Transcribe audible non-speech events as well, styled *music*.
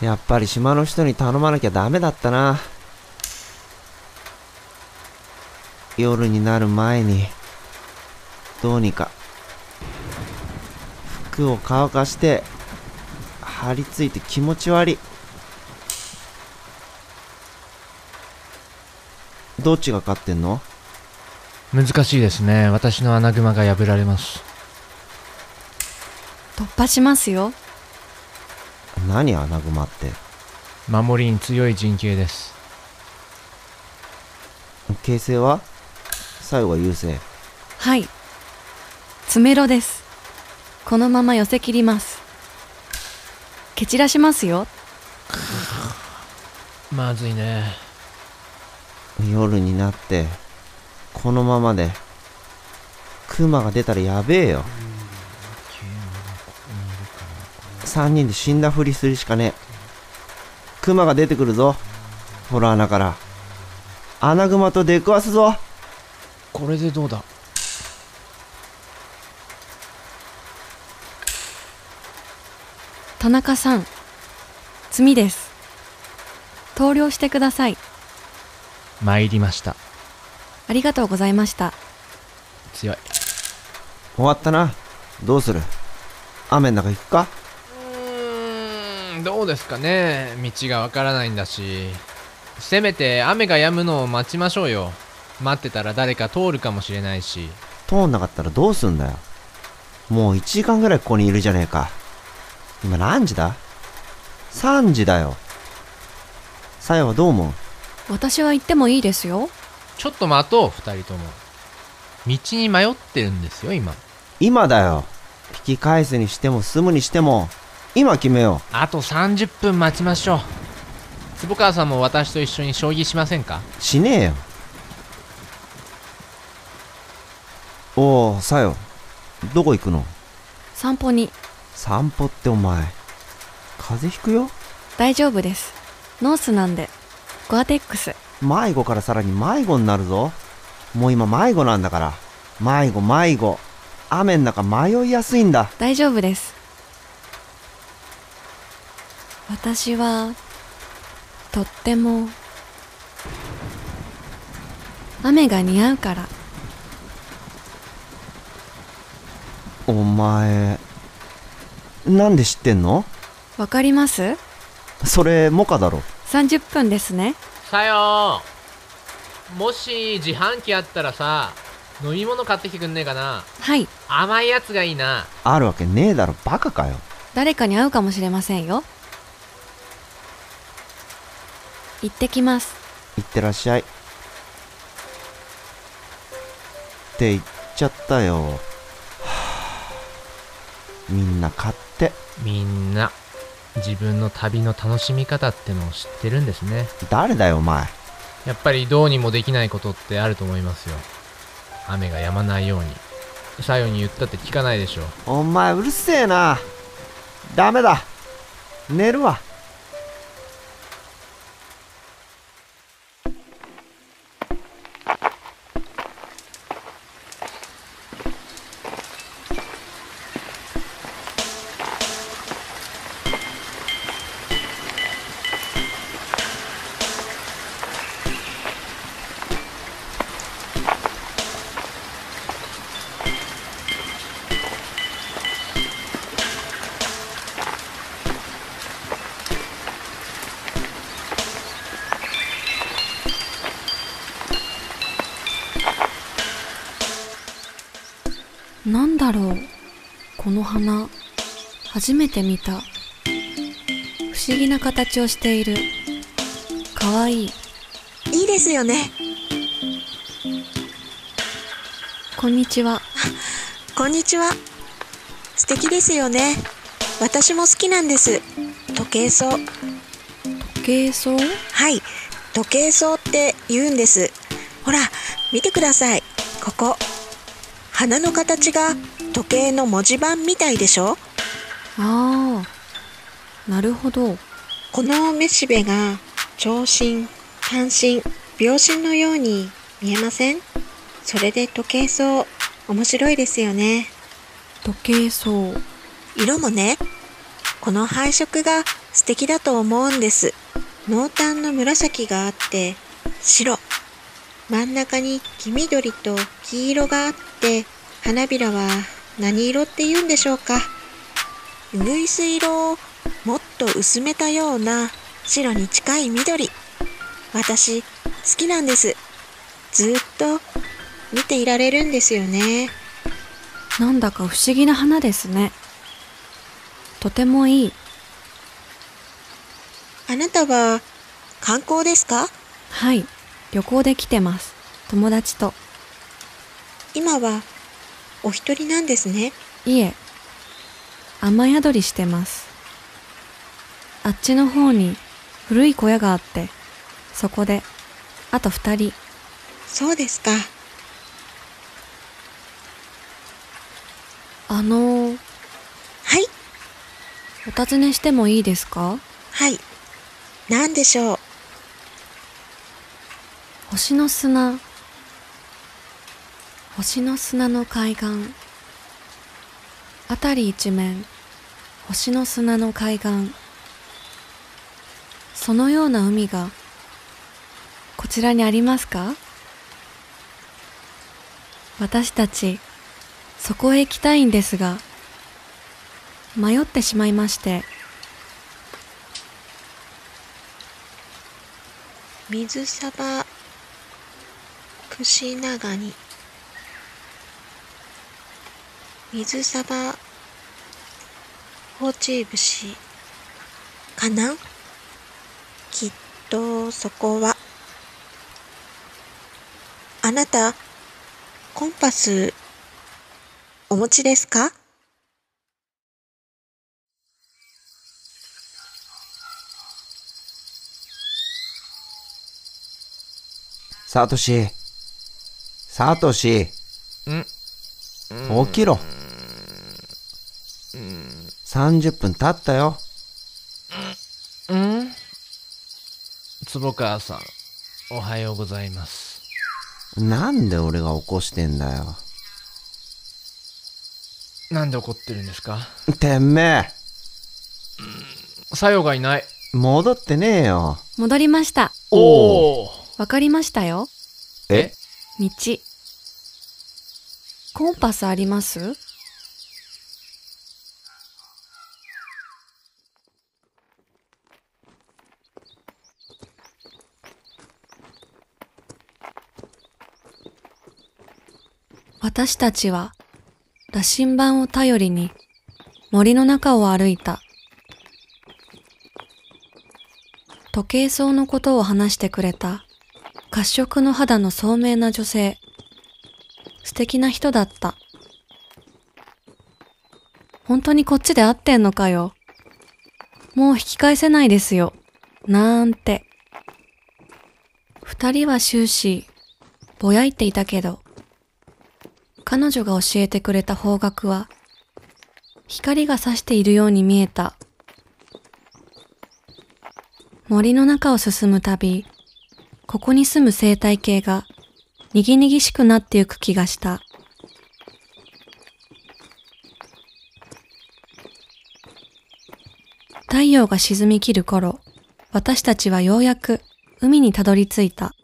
やっぱり島の人に頼まなきゃダメだったな。夜になる前に、どうにか、服を乾かして、張り付いて気持ち悪い。どっちが勝ってんの？難しいですね私の穴熊が破られます突破しますよ何穴熊って？守りに強い陣形です。形勢は？最後は優勢。はい。詰めろです。このまま寄せ切ります。蹴散らしますよ。*laughs* まずいね。夜になって、このままで、クマが出たらやべえよ。三人で死んだふりするしかねえ。クマが出てくるぞ。ほら穴から。穴熊と出くわすぞ。これでどうだ？田中さん罪です投了してください参りましたありがとうございました強い終わったな。どうする？雨の中行くか？んどうですかね道がわからないんだしせめて雨が止むのを待ちましょうよ待ってたら誰か通るかもしれないし通んなかったらどうすんだよ。もう1時間ぐらいここにいるじゃねえか。今何時だ ?3 時だよ。さやはどう思う？私は行ってもいいですよちょっと待とう二人とも道に迷ってるんですよ今今だよ。引き返すにしても住むにしても、今決めよあと30分待ちましょう坪川さんも私と一緒に将棋しませんか？う。しねえよ。おお、さよ。どこ行くの？散歩に散歩ってお前。風邪ひくよ？大丈夫ですノースなんでゴアテックス迷子からさらに迷子になるぞ。もう今迷子なんだから。迷子迷子。雨の中迷いやすいんだ。大丈夫です私はとっても雨が似合うから。お前、なんで知ってんの？わかります？それ、モカだろ。30分ですね。さよ。もし自販機あったらさ飲み物買ってきてくんねえかな？はい。甘いやつがいいな。あるわけねえだろ、バカかよ。誰かに会うかもしれませんよ行ってきますいってらっしゃい。って言っちゃったよ。は *sighs* あみんな買って。みんな自分の旅の楽しみ方ってのを知ってるんですね誰だよ、お前。やっぱりどうにもできないことってあると思いますよ雨が止まないようにさよに言ったって聞かないでしょお前、うるせえな。ダメだ。寝るわ。なんだろうこの花初めて見た不思議な形をしているかわいいいいですよね。こんにちはこんにちは。素敵ですよね。私も好きなんです。時計草。時計草？はい。時計草って言うんです。ほら、見てください。ここ。花の形が時計の文字盤みたいでしょ？ああなるほどこのめしべが長針、短針、秒針のように見えません？それで時計草面白いですよね。時計草色もね、この配色が素敵だと思うんです。濃淡の紫があって、白。真ん中に黄緑と黄色があって、花びらは何色って言うんでしょうか？うぐいす色をもっと薄めたような白に近い緑。私、好きなんです。ずっと見ていられるんですよね。なんだか不思議な花ですね。とてもいい。あなたは観光ですか？はい、旅行で来てます。友達と。今はお一人なんですね。いえ、雨宿りしてます。あっちの方に古い小屋があって、そこで、あと二人、そうですか。あの、はい、お尋ねしてもいいですか？はい。何でしょう。星の砂、星の砂の海岸。あたり一面、星の砂の海岸。そのような海が、こちらにありますか？私たち、そこへ行きたいんですが、迷ってしまいまして、水サバ、クシナガニ。水サバ、ホウチイブシ、かなきっとそこは。あなた、コンパス、お持ちですかサトシ。サトシ。起きろ。30分経ったよ。ん坪川さんおはようございますなんで俺が起こしてんだよ。なんで怒ってるんですか？てめ作用がいないえ、戻ってねえよ。戻りました。おおわかりましたよ。え？道。コンパスあります？私たちは羅針盤を頼りに森の中を歩いた。時計草のことを話してくれた褐色の肌の聡明な女性。素敵な人だった。本当にこっちで会ってんのかよ。もう引き返せないですよ。なんて。二人は終始、ぼやいていたけど、彼女が教えてくれた方角は、光が差しているように見えた。森の中を進むたび、ここに住む生態系がにぎにぎしくなってゆく気がした。太陽が沈み切る頃、私たちはようやく海にたどり着いた。